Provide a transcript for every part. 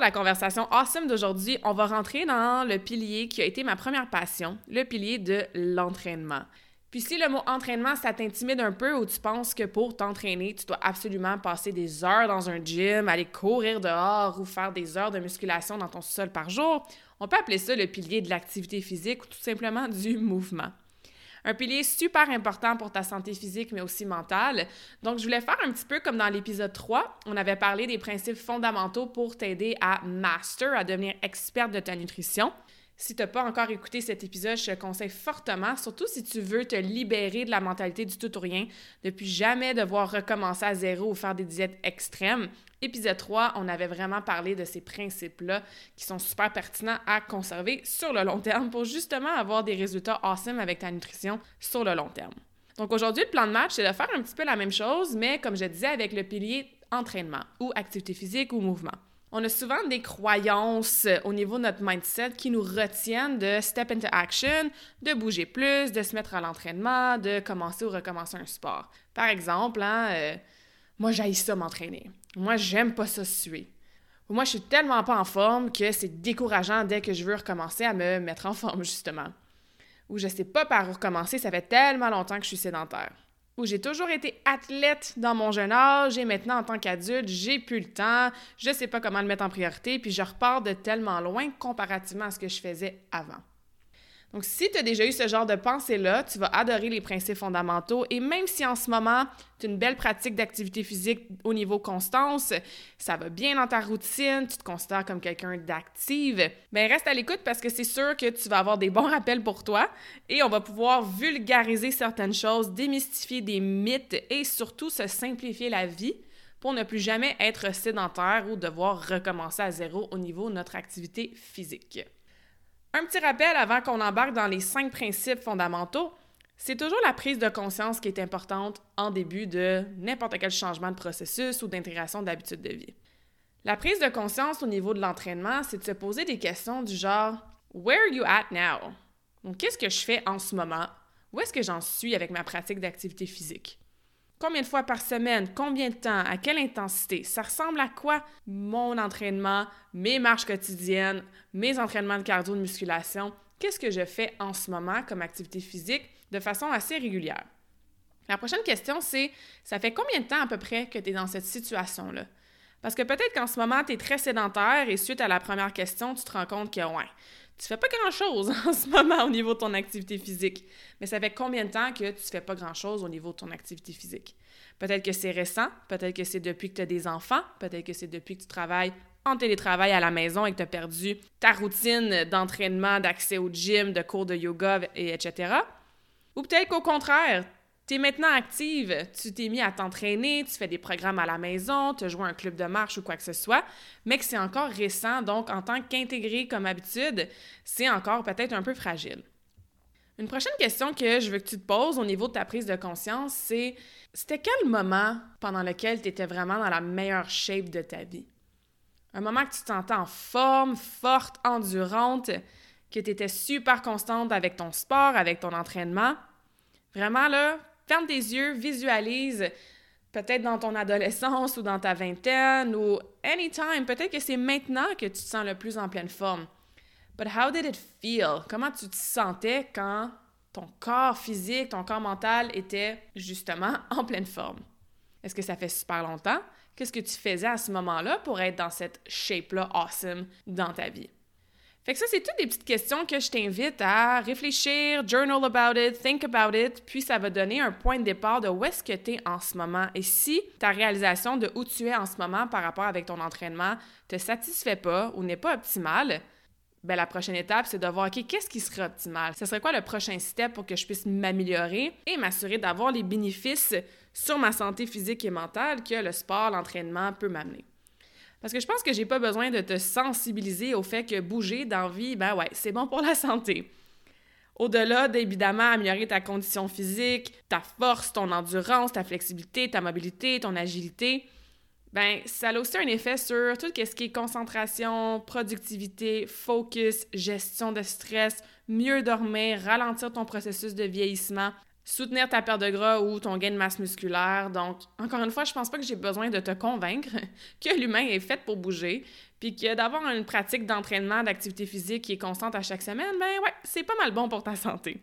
La conversation awesome d'aujourd'hui, on va rentrer dans le pilier qui a été ma première passion, le pilier de l'entraînement. Puis si le mot entraînement, ça t'intimide un peu ou tu penses que pour t'entraîner, tu dois absolument passer des heures dans un gym, aller courir dehors ou faire des heures de musculation dans ton sol par jour, on peut appeler ça le pilier de l'activité physique ou tout simplement du mouvement. Un pilier super important pour ta santé physique, mais aussi mentale. Donc, je voulais faire un petit peu comme dans l'épisode 3. On avait parlé des principes fondamentaux pour t'aider à master, à devenir experte de ta nutrition. Si tu n'as pas encore écouté cet épisode, je te conseille fortement, surtout si tu veux te libérer de la mentalité du tout ou rien, depuis jamais devoir recommencer à zéro ou faire des diètes extrêmes. Épisode 3, on avait vraiment parlé de ces principes-là qui sont super pertinents à conserver sur le long terme pour justement avoir des résultats awesome avec ta nutrition sur le long terme. Donc aujourd'hui, le plan de match, c'est de faire un petit peu la même chose, mais comme je disais, avec le pilier entraînement ou activité physique ou mouvement. On a souvent des croyances euh, au niveau de notre mindset qui nous retiennent de step into action, de bouger plus, de se mettre à l'entraînement, de commencer ou recommencer un sport. Par exemple, hein, euh, moi j'aille ça m'entraîner. Moi j'aime pas ça suer. Moi je suis tellement pas en forme que c'est décourageant dès que je veux recommencer à me mettre en forme justement. Ou je sais pas par où recommencer, ça fait tellement longtemps que je suis sédentaire où j'ai toujours été athlète dans mon jeune âge et maintenant en tant qu'adulte, j'ai plus le temps, je sais pas comment le mettre en priorité, puis je repars de tellement loin comparativement à ce que je faisais avant. Donc, si tu as déjà eu ce genre de pensée-là, tu vas adorer les principes fondamentaux et même si en ce moment, tu as une belle pratique d'activité physique au niveau constance, ça va bien dans ta routine, tu te considères comme quelqu'un d'active, bien reste à l'écoute parce que c'est sûr que tu vas avoir des bons rappels pour toi et on va pouvoir vulgariser certaines choses, démystifier des mythes et surtout se simplifier la vie pour ne plus jamais être sédentaire ou devoir recommencer à zéro au niveau de notre activité physique. Un petit rappel avant qu'on embarque dans les cinq principes fondamentaux. C'est toujours la prise de conscience qui est importante en début de n'importe quel changement de processus ou d'intégration d'habitudes de vie. La prise de conscience au niveau de l'entraînement, c'est de se poser des questions du genre Where are you at now? Qu'est-ce que je fais en ce moment? Où est-ce que j'en suis avec ma pratique d'activité physique? Combien de fois par semaine? Combien de temps? À quelle intensité? Ça ressemble à quoi? Mon entraînement, mes marches quotidiennes, mes entraînements de cardio de musculation? Qu'est-ce que je fais en ce moment comme activité physique de façon assez régulière? La prochaine question, c'est ça fait combien de temps à peu près que tu es dans cette situation-là? Parce que peut-être qu'en ce moment, tu es très sédentaire et suite à la première question, tu te rends compte que, ouais, tu fais pas grand-chose en ce moment au niveau de ton activité physique. Mais ça fait combien de temps que tu fais pas grand-chose au niveau de ton activité physique? Peut-être que c'est récent, peut-être que c'est depuis que tu as des enfants, peut-être que c'est depuis que tu travailles en télétravail à la maison et que tu as perdu ta routine d'entraînement, d'accès au gym, de cours de yoga, et etc. Ou peut-être qu'au contraire, tu es maintenant active, tu t'es mis à t'entraîner, tu fais des programmes à la maison, tu as joué un club de marche ou quoi que ce soit, mais que c'est encore récent, donc en tant qu'intégré comme habitude, c'est encore peut-être un peu fragile. Une prochaine question que je veux que tu te poses au niveau de ta prise de conscience, c'est c'était quel moment pendant lequel tu étais vraiment dans la meilleure shape de ta vie? Un moment que tu te sentais en forme, forte, endurante, que tu étais super constante avec ton sport, avec ton entraînement? Vraiment, là, Ferme tes yeux, visualise peut-être dans ton adolescence ou dans ta vingtaine ou anytime. Peut-être que c'est maintenant que tu te sens le plus en pleine forme. But how did it feel? Comment tu te sentais quand ton corps physique, ton corps mental était justement en pleine forme? Est-ce que ça fait super longtemps? Qu'est-ce que tu faisais à ce moment-là pour être dans cette shape-là awesome dans ta vie? Fait ça, c'est toutes des petites questions que je t'invite à réfléchir, journal about it, think about it, puis ça va donner un point de départ de où est-ce que tu es en ce moment. Et si ta réalisation de où tu es en ce moment par rapport avec ton entraînement te satisfait pas ou n'est pas optimale, ben la prochaine étape, c'est de voir, OK, qu'est-ce qui serait optimal? Ce serait quoi le prochain step pour que je puisse m'améliorer et m'assurer d'avoir les bénéfices sur ma santé physique et mentale que le sport, l'entraînement peut m'amener? Parce que je pense que j'ai pas besoin de te sensibiliser au fait que bouger dans vie, ben ouais, c'est bon pour la santé. Au-delà d'évidemment améliorer ta condition physique, ta force, ton endurance, ta flexibilité, ta mobilité, ton agilité, ben ça a aussi un effet sur tout ce qui est concentration, productivité, focus, gestion de stress, mieux dormir, ralentir ton processus de vieillissement, soutenir ta perte de gras ou ton gain de masse musculaire. Donc, encore une fois, je pense pas que j'ai besoin de te convaincre que l'humain est fait pour bouger, puis que d'avoir une pratique d'entraînement, d'activité physique qui est constante à chaque semaine, ben ouais, c'est pas mal bon pour ta santé.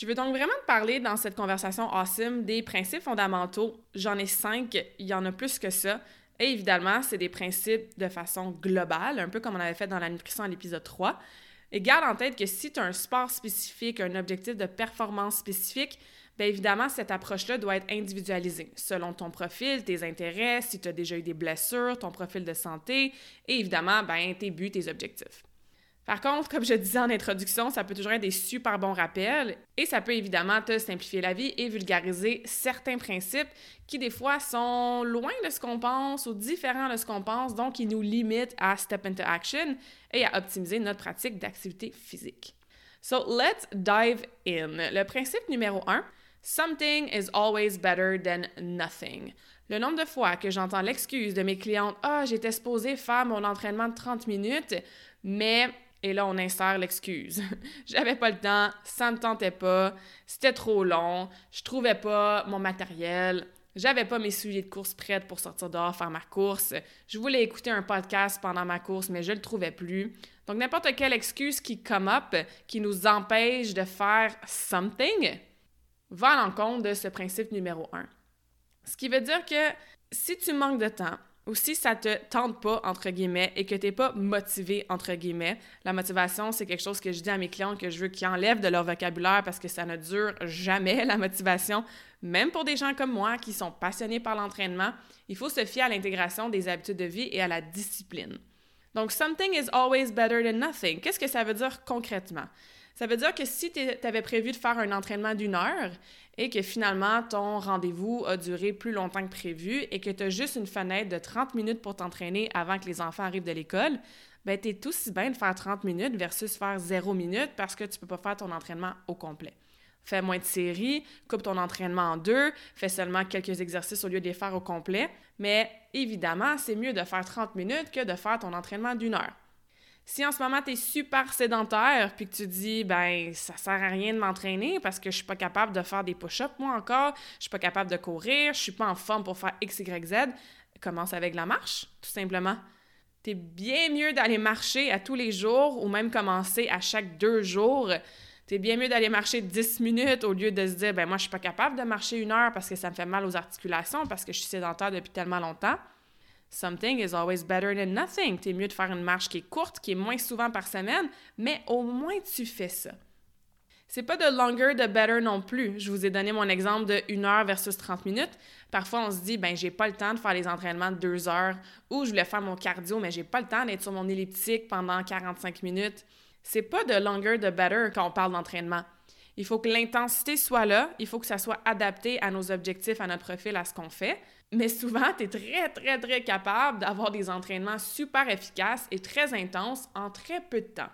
Je veux donc vraiment te parler dans cette conversation awesome des principes fondamentaux. J'en ai cinq, il y en a plus que ça. Et évidemment, c'est des principes de façon globale, un peu comme on avait fait dans la nutrition à l'épisode 3. Et garde en tête que si tu as un sport spécifique, un objectif de performance spécifique, bien évidemment, cette approche-là doit être individualisée selon ton profil, tes intérêts, si tu as déjà eu des blessures, ton profil de santé et évidemment, ben, tes buts, tes objectifs. Par contre, comme je disais en introduction, ça peut toujours être des super bons rappels et ça peut évidemment te simplifier la vie et vulgariser certains principes qui des fois sont loin de ce qu'on pense ou différents de ce qu'on pense, donc ils nous limitent à step into action et à optimiser notre pratique d'activité physique. So let's dive in. Le principe numéro un, something is always better than nothing. Le nombre de fois que j'entends l'excuse de mes clientes Ah, j'étais supposée faire mon entraînement de 30 minutes, mais et là, on insère l'excuse. J'avais pas le temps, ça me tentait pas, c'était trop long, je trouvais pas mon matériel, j'avais pas mes souliers de course prêts pour sortir dehors faire ma course. Je voulais écouter un podcast pendant ma course, mais je le trouvais plus. Donc, n'importe quelle excuse qui come up, qui nous empêche de faire something, va à l'encontre de ce principe numéro un. Ce qui veut dire que si tu manques de temps, ou si ça te tente pas, entre guillemets, et que tu n'es pas motivé, entre guillemets, la motivation, c'est quelque chose que je dis à mes clients que je veux qu'ils enlèvent de leur vocabulaire parce que ça ne dure jamais, la motivation. Même pour des gens comme moi qui sont passionnés par l'entraînement, il faut se fier à l'intégration des habitudes de vie et à la discipline. Donc, something is always better than nothing. Qu'est-ce que ça veut dire concrètement? Ça veut dire que si tu avais prévu de faire un entraînement d'une heure et que finalement ton rendez-vous a duré plus longtemps que prévu et que tu as juste une fenêtre de 30 minutes pour t'entraîner avant que les enfants arrivent de l'école, ben tu es aussi bien de faire 30 minutes versus faire 0 minutes parce que tu peux pas faire ton entraînement au complet. Fais moins de séries, coupe ton entraînement en deux, fais seulement quelques exercices au lieu de les faire au complet, mais évidemment, c'est mieux de faire 30 minutes que de faire ton entraînement d'une heure. Si en ce moment tu es super sédentaire puis que tu dis ben ça sert à rien de m'entraîner parce que je suis pas capable de faire des push-ups moi encore, je suis pas capable de courir, je suis pas en forme pour faire X Y Z, commence avec la marche tout simplement. Tu es bien mieux d'aller marcher à tous les jours ou même commencer à chaque deux jours. Tu es bien mieux d'aller marcher 10 minutes au lieu de se dire ben moi je suis pas capable de marcher une heure parce que ça me fait mal aux articulations parce que je suis sédentaire depuis tellement longtemps. Something is always better than nothing. T'es mieux de faire une marche qui est courte, qui est moins souvent par semaine, mais au moins tu fais ça. C'est pas de longer de better non plus. Je vous ai donné mon exemple de 1 heure versus 30 minutes. Parfois, on se dit, ben, j'ai pas le temps de faire les entraînements de 2 heures ou je voulais faire mon cardio, mais j'ai pas le temps d'être sur mon elliptique pendant 45 minutes. C'est pas de longer de better quand on parle d'entraînement. Il faut que l'intensité soit là, il faut que ça soit adapté à nos objectifs, à notre profil, à ce qu'on fait. Mais souvent, tu es très, très, très capable d'avoir des entraînements super efficaces et très intenses en très peu de temps.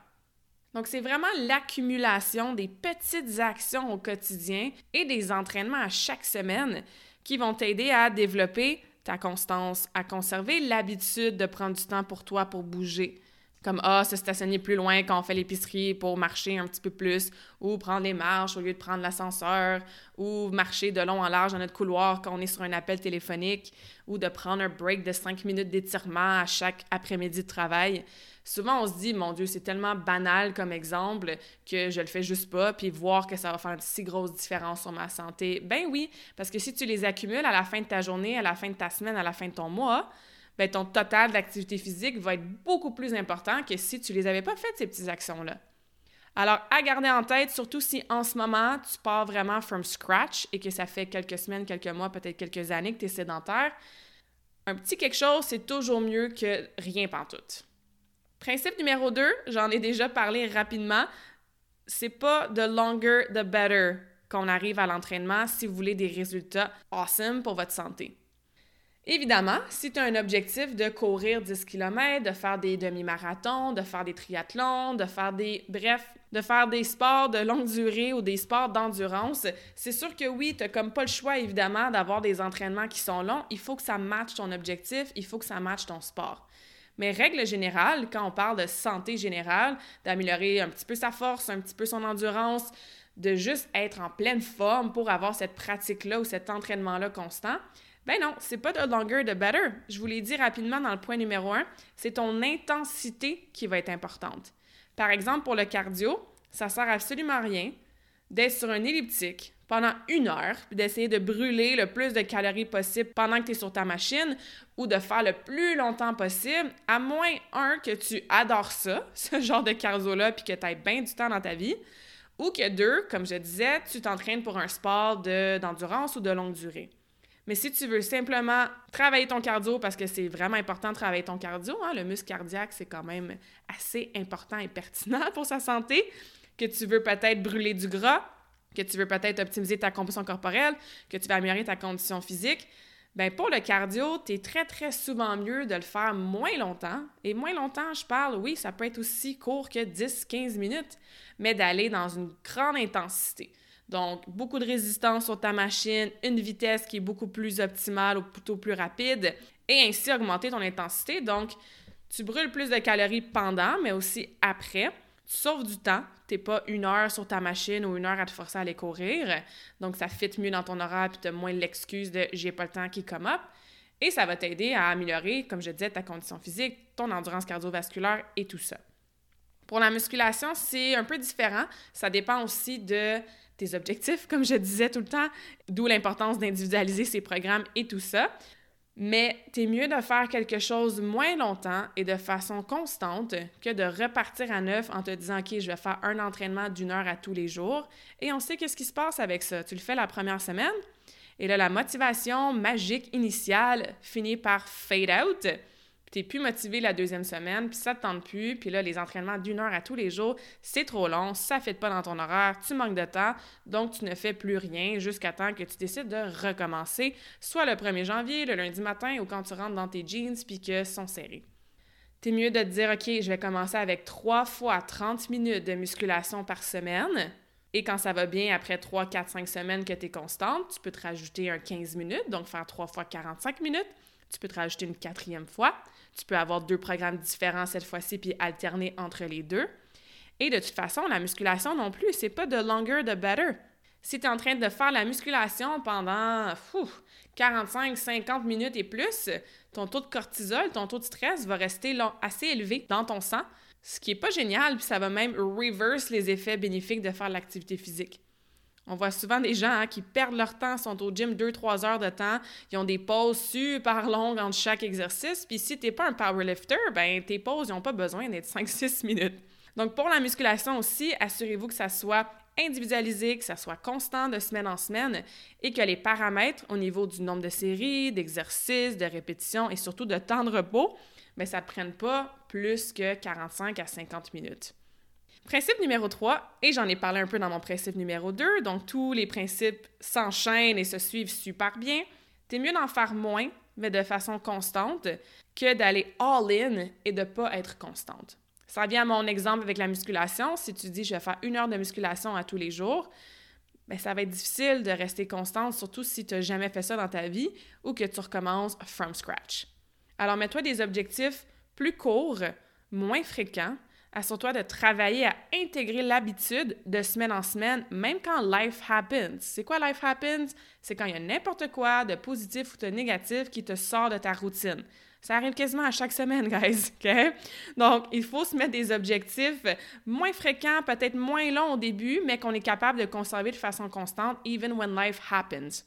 Donc, c'est vraiment l'accumulation des petites actions au quotidien et des entraînements à chaque semaine qui vont t'aider à développer ta constance, à conserver l'habitude de prendre du temps pour toi pour bouger, comme ah, se stationner plus loin quand on fait l'épicerie pour marcher un petit peu plus, ou prendre les marches au lieu de prendre l'ascenseur, ou marcher de long en large dans notre couloir quand on est sur un appel téléphonique, ou de prendre un break de cinq minutes d'étirement à chaque après-midi de travail. Souvent, on se dit, mon Dieu, c'est tellement banal comme exemple que je le fais juste pas, puis voir que ça va faire une si grosse différence sur ma santé. Ben oui, parce que si tu les accumules à la fin de ta journée, à la fin de ta semaine, à la fin de ton mois, ben ton total d'activité physique va être beaucoup plus important que si tu les avais pas faites, ces petites actions-là. Alors, à garder en tête, surtout si en ce moment, tu pars vraiment from scratch et que ça fait quelques semaines, quelques mois, peut-être quelques années que tu es sédentaire, un petit quelque chose, c'est toujours mieux que rien pantoute. Principe numéro 2, j'en ai déjà parlé rapidement, c'est pas the longer the better qu'on arrive à l'entraînement si vous voulez des résultats awesome pour votre santé. Évidemment, si tu as un objectif de courir 10 km, de faire des demi-marathons, de faire des triathlons, de faire des... bref, de faire des sports de longue durée ou des sports d'endurance, c'est sûr que oui, tu comme pas le choix, évidemment, d'avoir des entraînements qui sont longs. Il faut que ça matche ton objectif, il faut que ça matche ton sport. Mais règle générale, quand on parle de santé générale, d'améliorer un petit peu sa force, un petit peu son endurance, de juste être en pleine forme pour avoir cette pratique-là ou cet entraînement-là constant, ben non, c'est pas de longer, de better. Je vous l'ai dit rapidement dans le point numéro un, c'est ton intensité qui va être importante. Par exemple, pour le cardio, ça sert absolument rien d'être sur un elliptique pendant une heure, puis d'essayer de brûler le plus de calories possible pendant que tu es sur ta machine, ou de faire le plus longtemps possible, à moins, un, que tu adores ça, ce genre de cardio-là, puis que tu aies bien du temps dans ta vie, ou que deux, comme je disais, tu t'entraînes pour un sport d'endurance ou de longue durée. Mais si tu veux simplement travailler ton cardio, parce que c'est vraiment important de travailler ton cardio, hein, le muscle cardiaque, c'est quand même assez important et pertinent pour sa santé, que tu veux peut-être brûler du gras, que tu veux peut-être optimiser ta composition corporelle, que tu veux améliorer ta condition physique, ben pour le cardio, tu es très, très souvent mieux de le faire moins longtemps. Et moins longtemps, je parle, oui, ça peut être aussi court que 10-15 minutes, mais d'aller dans une grande intensité. Donc, beaucoup de résistance sur ta machine, une vitesse qui est beaucoup plus optimale ou plutôt plus rapide, et ainsi augmenter ton intensité. Donc, tu brûles plus de calories pendant, mais aussi après. Tu sauves du temps. Tu n'es pas une heure sur ta machine ou une heure à te forcer à aller courir. Donc, ça fit mieux dans ton horaire puis tu as moins l'excuse de j'ai pas le temps qui come up. Et ça va t'aider à améliorer, comme je disais, ta condition physique, ton endurance cardiovasculaire et tout ça. Pour la musculation, c'est un peu différent. Ça dépend aussi de tes objectifs, comme je disais tout le temps, d'où l'importance d'individualiser ces programmes et tout ça. Mais t'es mieux de faire quelque chose moins longtemps et de façon constante que de repartir à neuf en te disant OK, je vais faire un entraînement d'une heure à tous les jours. Et on sait qu'est-ce qui se passe avec ça. Tu le fais la première semaine et là, la motivation magique initiale finit par fade out t'es plus motivé la deuxième semaine, puis ça te tente plus, puis là, les entraînements d'une heure à tous les jours, c'est trop long, ça ne fait pas dans ton horaire, tu manques de temps, donc tu ne fais plus rien jusqu'à temps que tu décides de recommencer, soit le 1er janvier, le lundi matin, ou quand tu rentres dans tes jeans, puis que sont serrés. T'es mieux de te dire, OK, je vais commencer avec 3 fois 30 minutes de musculation par semaine. Et quand ça va bien, après 3, 4, 5 semaines que tu es constante, tu peux te rajouter un 15 minutes, donc faire 3 fois 45 minutes. Tu peux te rajouter une quatrième fois. Tu peux avoir deux programmes différents cette fois-ci, puis alterner entre les deux. Et de toute façon, la musculation non plus, c'est pas de longer, de better. Si tu es en train de faire la musculation pendant 45-50 minutes et plus, ton taux de cortisol, ton taux de stress va rester assez élevé dans ton sang, ce qui est pas génial, puis ça va même reverse les effets bénéfiques de faire l'activité physique. On voit souvent des gens hein, qui perdent leur temps, sont au gym 2-3 heures de temps, ils ont des pauses super longues entre chaque exercice. Puis si tu n'es pas un powerlifter, ben tes pauses n'ont pas besoin d'être 5-6 minutes. Donc pour la musculation aussi, assurez-vous que ça soit individualisé, que ça soit constant de semaine en semaine et que les paramètres au niveau du nombre de séries, d'exercices, de répétitions et surtout de temps de repos, ben, ça ne prenne pas plus que 45 à 50 minutes. Principe numéro 3, et j'en ai parlé un peu dans mon principe numéro 2, donc tous les principes s'enchaînent et se suivent super bien. T'es mieux d'en faire moins, mais de façon constante, que d'aller all-in et de pas être constante. Ça vient à mon exemple avec la musculation. Si tu dis je vais faire une heure de musculation à tous les jours, bien, ça va être difficile de rester constante, surtout si tu n'as jamais fait ça dans ta vie ou que tu recommences from scratch. Alors mets-toi des objectifs plus courts, moins fréquents, assure-toi de travailler à intégrer l'habitude de semaine en semaine, même quand life happens. C'est quoi life happens? C'est quand il y a n'importe quoi de positif ou de négatif qui te sort de ta routine. Ça arrive quasiment à chaque semaine, guys, OK? Donc, il faut se mettre des objectifs moins fréquents, peut-être moins longs au début, mais qu'on est capable de conserver de façon constante, even when life happens.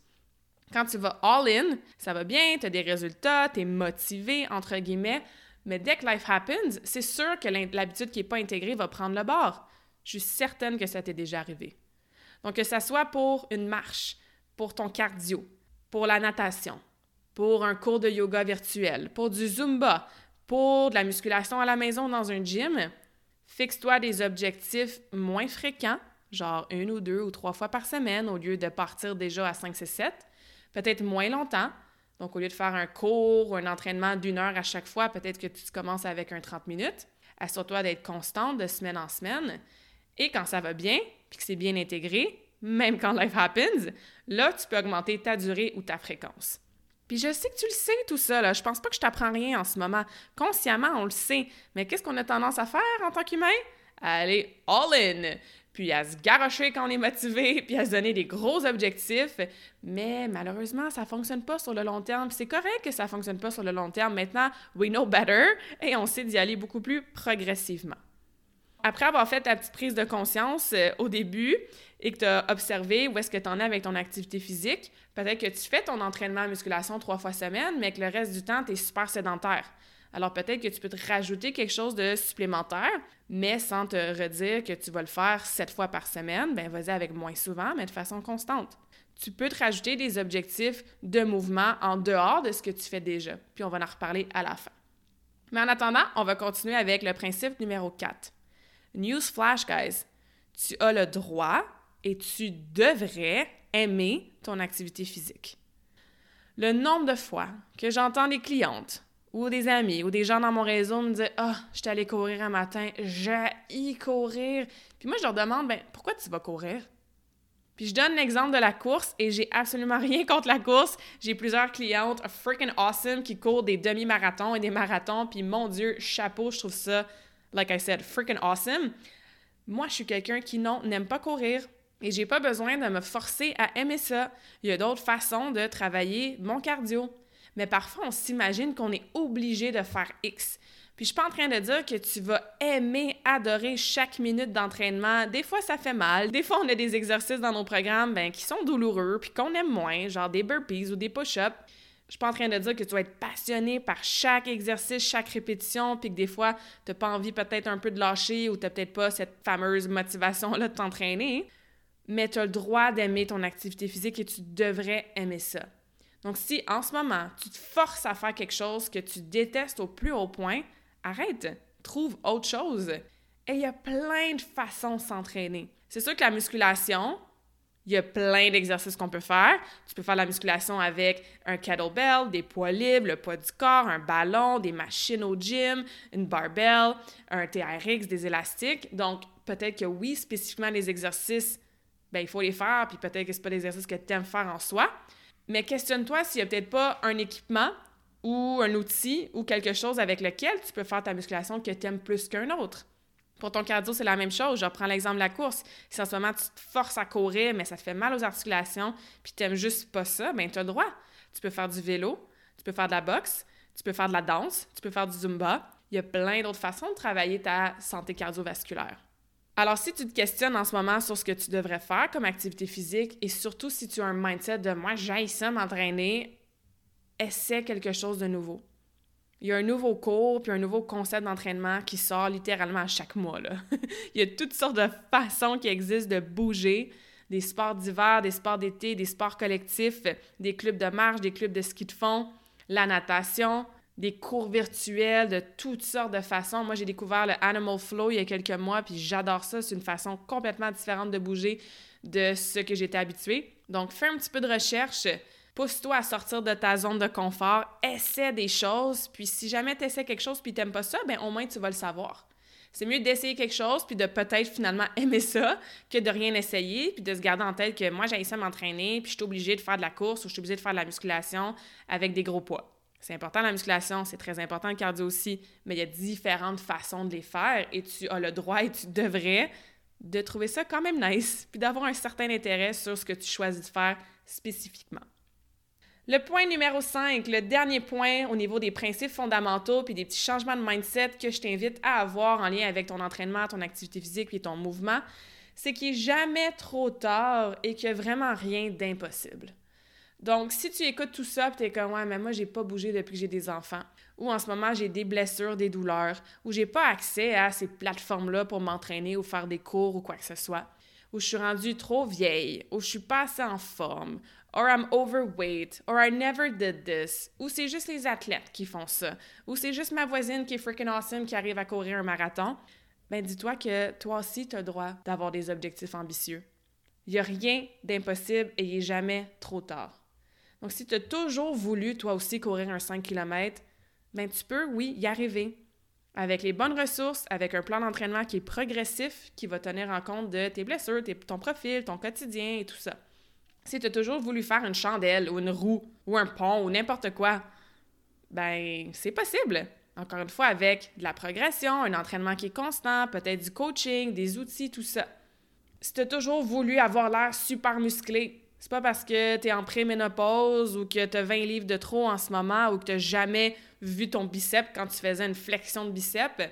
Quand tu vas all-in, ça va bien, tu as des résultats, tu es motivé, entre guillemets, mais dès que life happens, c'est sûr que l'habitude qui n'est pas intégrée va prendre le bord. Je suis certaine que ça t'est déjà arrivé. Donc, que ça soit pour une marche, pour ton cardio, pour la natation, pour un cours de yoga virtuel, pour du zumba, pour de la musculation à la maison dans un gym, fixe-toi des objectifs moins fréquents, genre une ou deux ou trois fois par semaine au lieu de partir déjà à 5, 6, 7 peut-être moins longtemps. Donc, au lieu de faire un cours ou un entraînement d'une heure à chaque fois, peut-être que tu commences avec un 30 minutes. Assure-toi d'être constante de semaine en semaine. Et quand ça va bien, puis que c'est bien intégré, même quand life happens, là, tu peux augmenter ta durée ou ta fréquence. Puis je sais que tu le sais tout ça, là. Je pense pas que je t'apprends rien en ce moment. Consciemment, on le sait. Mais qu'est-ce qu'on a tendance à faire en tant qu'humain? Aller all in puis à se garrocher quand on est motivé, puis à se donner des gros objectifs. Mais malheureusement, ça fonctionne pas sur le long terme. C'est correct que ça fonctionne pas sur le long terme. Maintenant, we know better et on sait d'y aller beaucoup plus progressivement. Après avoir fait ta petite prise de conscience euh, au début et que tu as observé où est-ce que tu en es avec ton activité physique, peut-être que tu fais ton entraînement à musculation trois fois semaine, mais que le reste du temps, tu es super sédentaire. Alors peut-être que tu peux te rajouter quelque chose de supplémentaire, mais sans te redire que tu vas le faire sept fois par semaine, ben vas-y avec moins souvent, mais de façon constante. Tu peux te rajouter des objectifs de mouvement en dehors de ce que tu fais déjà, puis on va en reparler à la fin. Mais en attendant, on va continuer avec le principe numéro 4. Newsflash, guys. Tu as le droit et tu devrais aimer ton activité physique. Le nombre de fois que j'entends des clientes ou des amis ou des gens dans mon réseau me disent Ah, je suis allée courir un matin, j'ai courir. Puis moi, je leur demande ben, pourquoi tu vas courir Puis je donne l'exemple de la course et j'ai absolument rien contre la course. J'ai plusieurs clientes freaking awesome qui courent des demi-marathons et des marathons. Puis mon Dieu, chapeau, je trouve ça, like I said, freaking awesome. Moi, je suis quelqu'un qui, non, n'aime pas courir. Et j'ai pas besoin de me forcer à aimer ça. Il y a d'autres façons de travailler mon cardio mais parfois on s'imagine qu'on est obligé de faire X. Puis je suis pas en train de dire que tu vas aimer, adorer chaque minute d'entraînement. Des fois, ça fait mal. Des fois, on a des exercices dans nos programmes ben, qui sont douloureux puis qu'on aime moins, genre des burpees ou des push-ups. Je suis pas en train de dire que tu vas être passionné par chaque exercice, chaque répétition, puis que des fois, tu n'as pas envie peut-être un peu de lâcher ou tu n'as peut-être pas cette fameuse motivation-là de t'entraîner. Mais tu as le droit d'aimer ton activité physique et tu devrais aimer ça. Donc, si en ce moment, tu te forces à faire quelque chose que tu détestes au plus haut point, arrête, trouve autre chose. Et il y a plein de façons de s'entraîner. C'est sûr que la musculation, il y a plein d'exercices qu'on peut faire. Tu peux faire la musculation avec un kettlebell, des poids libres, le poids du corps, un ballon, des machines au gym, une barbell, un TRX, des élastiques. Donc, peut-être que oui, spécifiquement les exercices, ben, il faut les faire, puis peut-être que ce pas des exercices que tu aimes faire en soi. Mais questionne-toi s'il n'y a peut-être pas un équipement ou un outil ou quelque chose avec lequel tu peux faire ta musculation que tu aimes plus qu'un autre. Pour ton cardio, c'est la même chose. Je reprends l'exemple de la course. Si en ce moment tu te forces à courir, mais ça te fait mal aux articulations, puis tu n'aimes juste pas ça, bien tu as le droit. Tu peux faire du vélo, tu peux faire de la boxe, tu peux faire de la danse, tu peux faire du zumba. Il y a plein d'autres façons de travailler ta santé cardiovasculaire. Alors, si tu te questionnes en ce moment sur ce que tu devrais faire comme activité physique et surtout si tu as un mindset de moi, j'aille ça m'entraîner, essaie quelque chose de nouveau. Il y a un nouveau cours puis un nouveau concept d'entraînement qui sort littéralement à chaque mois. Il y a toutes sortes de façons qui existent de bouger, des sports d'hiver, des sports d'été, des sports collectifs, des clubs de marche, des clubs de ski de fond, la natation, des cours virtuels de toutes sortes de façons. Moi, j'ai découvert le Animal Flow il y a quelques mois, puis j'adore ça. C'est une façon complètement différente de bouger de ce que j'étais habituée. Donc, fais un petit peu de recherche, pousse-toi à sortir de ta zone de confort, essaie des choses, puis si jamais tu essaies quelque chose puis tu n'aimes pas ça, ben au moins tu vas le savoir. C'est mieux d'essayer quelque chose puis de peut-être finalement aimer ça que de rien essayer puis de se garder en tête que moi j'ai ça m'entraîner puis je suis obligée de faire de la course ou je suis obligée de faire de la musculation avec des gros poids. C'est important la musculation, c'est très important le cardio aussi, mais il y a différentes façons de les faire et tu as le droit et tu devrais de trouver ça quand même nice, puis d'avoir un certain intérêt sur ce que tu choisis de faire spécifiquement. Le point numéro 5, le dernier point au niveau des principes fondamentaux puis des petits changements de mindset que je t'invite à avoir en lien avec ton entraînement, ton activité physique et ton mouvement, c'est qu'il n'est jamais trop tard et qu'il n'y a vraiment rien d'impossible. Donc, si tu écoutes tout ça, tu es comme, ouais, mais moi, j'ai pas bougé depuis que j'ai des enfants, ou en ce moment, j'ai des blessures, des douleurs, ou j'ai pas accès à ces plateformes-là pour m'entraîner ou faire des cours ou quoi que ce soit, ou je suis rendue trop vieille, ou je suis pas assez en forme, or I'm overweight, or I never did this, ou c'est juste les athlètes qui font ça, ou c'est juste ma voisine qui est freaking awesome qui arrive à courir un marathon, ben dis-toi que toi aussi, tu as le droit d'avoir des objectifs ambitieux. Il n'y a rien d'impossible et il n'est jamais trop tard. Donc, si tu as toujours voulu, toi aussi, courir un 5 km, ben, tu peux, oui, y arriver. Avec les bonnes ressources, avec un plan d'entraînement qui est progressif, qui va tenir en compte de tes blessures, ton profil, ton quotidien et tout ça. Si tu as toujours voulu faire une chandelle ou une roue ou un pont ou n'importe quoi, ben, c'est possible. Encore une fois, avec de la progression, un entraînement qui est constant, peut-être du coaching, des outils, tout ça. Si tu as toujours voulu avoir l'air super musclé, c'est pas parce que tu es en préménopause ou que tu as 20 livres de trop en ce moment ou que tu jamais vu ton biceps quand tu faisais une flexion de biceps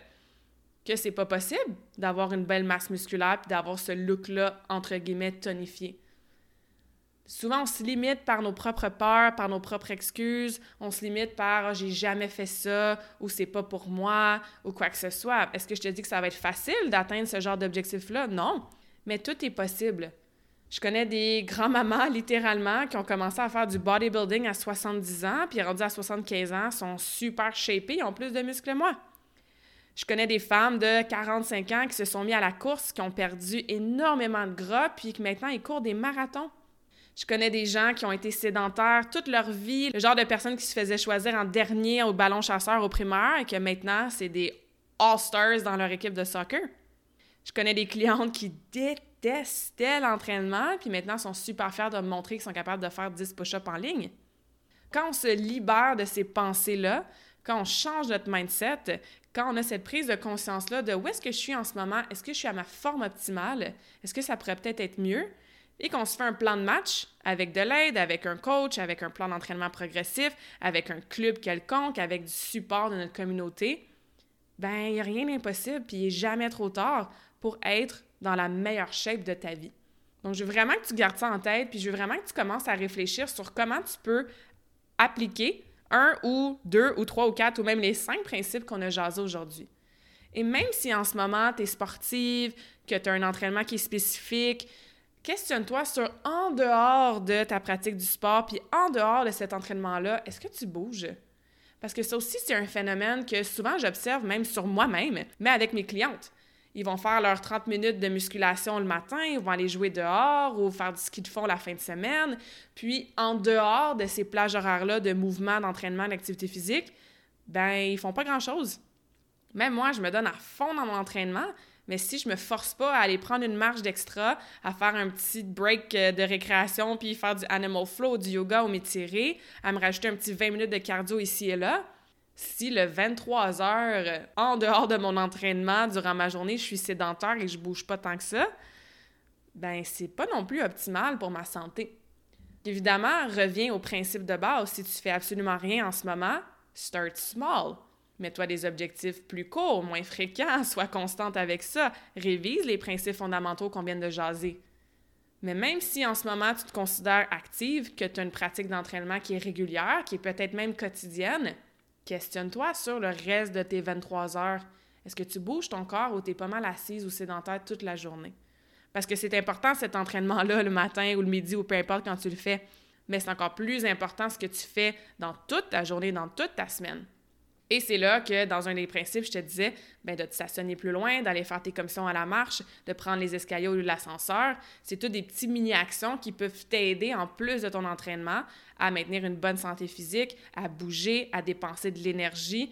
que c'est pas possible d'avoir une belle masse musculaire et d'avoir ce look-là, entre guillemets, tonifié. Souvent, on se limite par nos propres peurs, par nos propres excuses. On se limite par ah, j'ai jamais fait ça ou c'est pas pour moi ou quoi que ce soit. Est-ce que je te dis que ça va être facile d'atteindre ce genre d'objectif-là? Non. Mais tout est possible. Je connais des grands-mamans, littéralement, qui ont commencé à faire du bodybuilding à 70 ans, puis rendus à 75 ans, sont super shapés, ils ont plus de muscles que moi. Je connais des femmes de 45 ans qui se sont mis à la course, qui ont perdu énormément de gras, puis qui maintenant ils courent des marathons. Je connais des gens qui ont été sédentaires toute leur vie, le genre de personnes qui se faisaient choisir en dernier au ballon chasseur au primaire et que maintenant c'est des All-Stars dans leur équipe de soccer. Je connais des clientes qui détestaient l'entraînement, puis maintenant sont super fiers de me montrer qu'ils sont capables de faire 10 push-ups en ligne. Quand on se libère de ces pensées-là, quand on change notre mindset, quand on a cette prise de conscience-là de où est-ce que je suis en ce moment, est-ce que je suis à ma forme optimale, est-ce que ça pourrait peut-être être mieux, et qu'on se fait un plan de match avec de l'aide, avec un coach, avec un plan d'entraînement progressif, avec un club quelconque, avec du support de notre communauté, ben il n'y a rien d'impossible, puis il n'est jamais trop tard pour être dans la meilleure shape de ta vie. Donc, je veux vraiment que tu gardes ça en tête, puis je veux vraiment que tu commences à réfléchir sur comment tu peux appliquer un ou deux ou trois ou quatre ou même les cinq principes qu'on a jasés aujourd'hui. Et même si en ce moment, tu es sportive, que tu as un entraînement qui est spécifique, questionne-toi sur en dehors de ta pratique du sport, puis en dehors de cet entraînement-là, est-ce que tu bouges? Parce que ça aussi, c'est un phénomène que souvent j'observe même sur moi-même, mais avec mes clientes. Ils vont faire leurs 30 minutes de musculation le matin, ils vont aller jouer dehors ou faire du ski de fond la fin de semaine. Puis, en dehors de ces plages horaires-là de mouvement, d'entraînement, d'activité physique, ben ils font pas grand-chose. Même moi, je me donne à fond dans mon entraînement, mais si je me force pas à aller prendre une marche d'extra, à faire un petit break euh, de récréation, puis faire du animal flow, du yoga ou m'étirer, à me rajouter un petit 20 minutes de cardio ici et là, si le 23 heures en dehors de mon entraînement durant ma journée, je suis sédentaire et je bouge pas tant que ça, ben c'est pas non plus optimal pour ma santé. Évidemment, reviens au principe de base. Si tu fais absolument rien en ce moment, start small. Mets-toi des objectifs plus courts, moins fréquents, sois constante avec ça. Révise les principes fondamentaux qu'on vient de jaser. Mais même si en ce moment tu te considères active, que tu as une pratique d'entraînement qui est régulière, qui est peut-être même quotidienne, Questionne-toi sur le reste de tes 23 heures. Est-ce que tu bouges ton corps ou tu es pas mal assise ou sédentaire toute la journée? Parce que c'est important cet entraînement-là le matin ou le midi ou peu importe quand tu le fais. Mais c'est encore plus important ce que tu fais dans toute ta journée, dans toute ta semaine. Et c'est là que, dans un des principes, je te disais ben, de te stationner plus loin, d'aller faire tes commissions à la marche, de prendre les escaliers ou l'ascenseur. C'est toutes des petites mini-actions qui peuvent t'aider, en plus de ton entraînement, à maintenir une bonne santé physique, à bouger, à dépenser de l'énergie,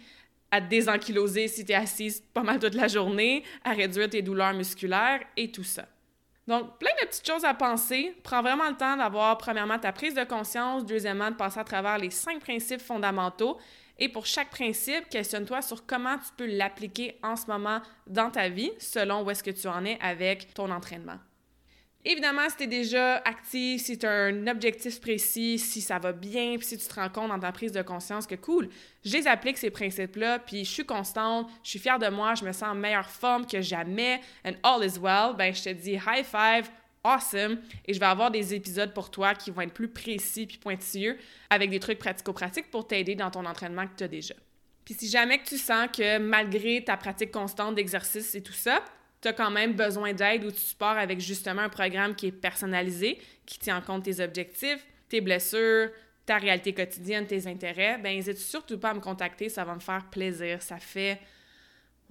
à te désankyloser si tu es assise pas mal toute la journée, à réduire tes douleurs musculaires et tout ça. Donc, plein de petites choses à penser. Prends vraiment le temps d'avoir, premièrement, ta prise de conscience, deuxièmement, de passer à travers les cinq principes fondamentaux et pour chaque principe, questionne-toi sur comment tu peux l'appliquer en ce moment dans ta vie, selon où est-ce que tu en es avec ton entraînement. Évidemment, si tu es déjà actif, si tu as un objectif précis, si ça va bien, puis si tu te rends compte dans ta prise de conscience que cool, je les applique ces principes-là, puis je suis constante, je suis fière de moi, je me sens en meilleure forme que jamais, and all is well, ben je te dis high five, awesome et je vais avoir des épisodes pour toi qui vont être plus précis puis pointilleux avec des trucs pratico-pratiques pour t'aider dans ton entraînement que tu as déjà. Puis si jamais que tu sens que malgré ta pratique constante d'exercice et tout ça, tu as quand même besoin d'aide ou de support avec justement un programme qui est personnalisé, qui tient en compte tes objectifs, tes blessures, ta réalité quotidienne, tes intérêts, ben n'hésite surtout pas à me contacter, ça va me faire plaisir. Ça fait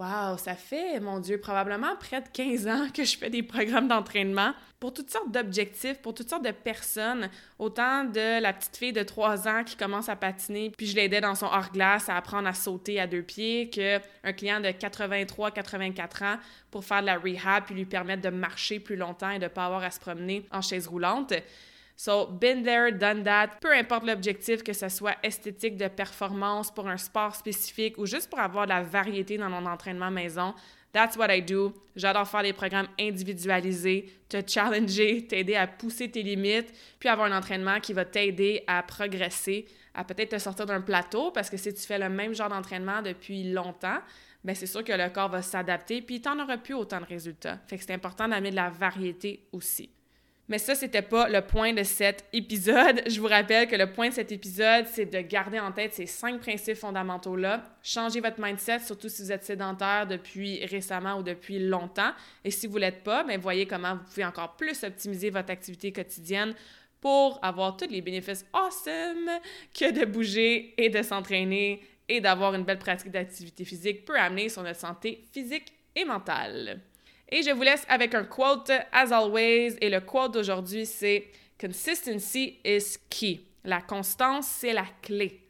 Wow, ça fait, mon Dieu, probablement près de 15 ans que je fais des programmes d'entraînement pour toutes sortes d'objectifs, pour toutes sortes de personnes. Autant de la petite fille de 3 ans qui commence à patiner, puis je l'aidais dans son hors-glace à apprendre à sauter à deux pieds, qu'un client de 83-84 ans pour faire de la rehab, puis lui permettre de marcher plus longtemps et de ne pas avoir à se promener en chaise roulante. So, been there, done that. Peu importe l'objectif, que ce soit esthétique de performance pour un sport spécifique ou juste pour avoir de la variété dans mon entraînement maison, that's what I do. J'adore faire des programmes individualisés, te challenger, t'aider à pousser tes limites, puis avoir un entraînement qui va t'aider à progresser, à peut-être te sortir d'un plateau, parce que si tu fais le même genre d'entraînement depuis longtemps, ben c'est sûr que le corps va s'adapter, puis tu n'en auras plus autant de résultats. Fait que c'est important d'amener de la variété aussi. Mais ça, c'était pas le point de cet épisode. Je vous rappelle que le point de cet épisode, c'est de garder en tête ces cinq principes fondamentaux-là. Changer votre mindset, surtout si vous êtes sédentaire depuis récemment ou depuis longtemps. Et si vous ne l'êtes pas, bien, voyez comment vous pouvez encore plus optimiser votre activité quotidienne pour avoir tous les bénéfices awesome que de bouger et de s'entraîner et d'avoir une belle pratique d'activité physique peut amener sur notre santé physique et mentale. Et je vous laisse avec un quote, as always. Et le quote d'aujourd'hui, c'est Consistency is key. La constance, c'est la clé.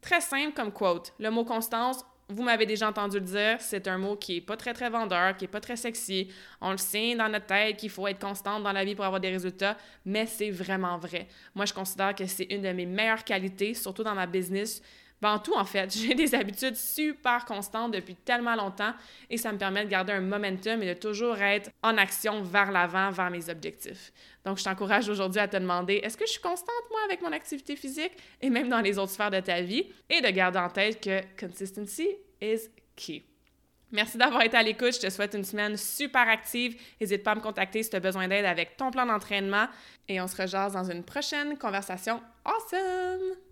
Très simple comme quote. Le mot constance, vous m'avez déjà entendu le dire, c'est un mot qui est pas très très vendeur, qui est pas très sexy. On le sait dans notre tête qu'il faut être constante dans la vie pour avoir des résultats, mais c'est vraiment vrai. Moi, je considère que c'est une de mes meilleures qualités, surtout dans ma business. En tout, en fait, j'ai des habitudes super constantes depuis tellement longtemps et ça me permet de garder un momentum et de toujours être en action vers l'avant, vers mes objectifs. Donc, je t'encourage aujourd'hui à te demander est-ce que je suis constante, moi, avec mon activité physique et même dans les autres sphères de ta vie? Et de garder en tête que consistency is key. Merci d'avoir été à l'écoute. Je te souhaite une semaine super active. N'hésite pas à me contacter si tu as besoin d'aide avec ton plan d'entraînement. Et on se rejase dans une prochaine conversation awesome!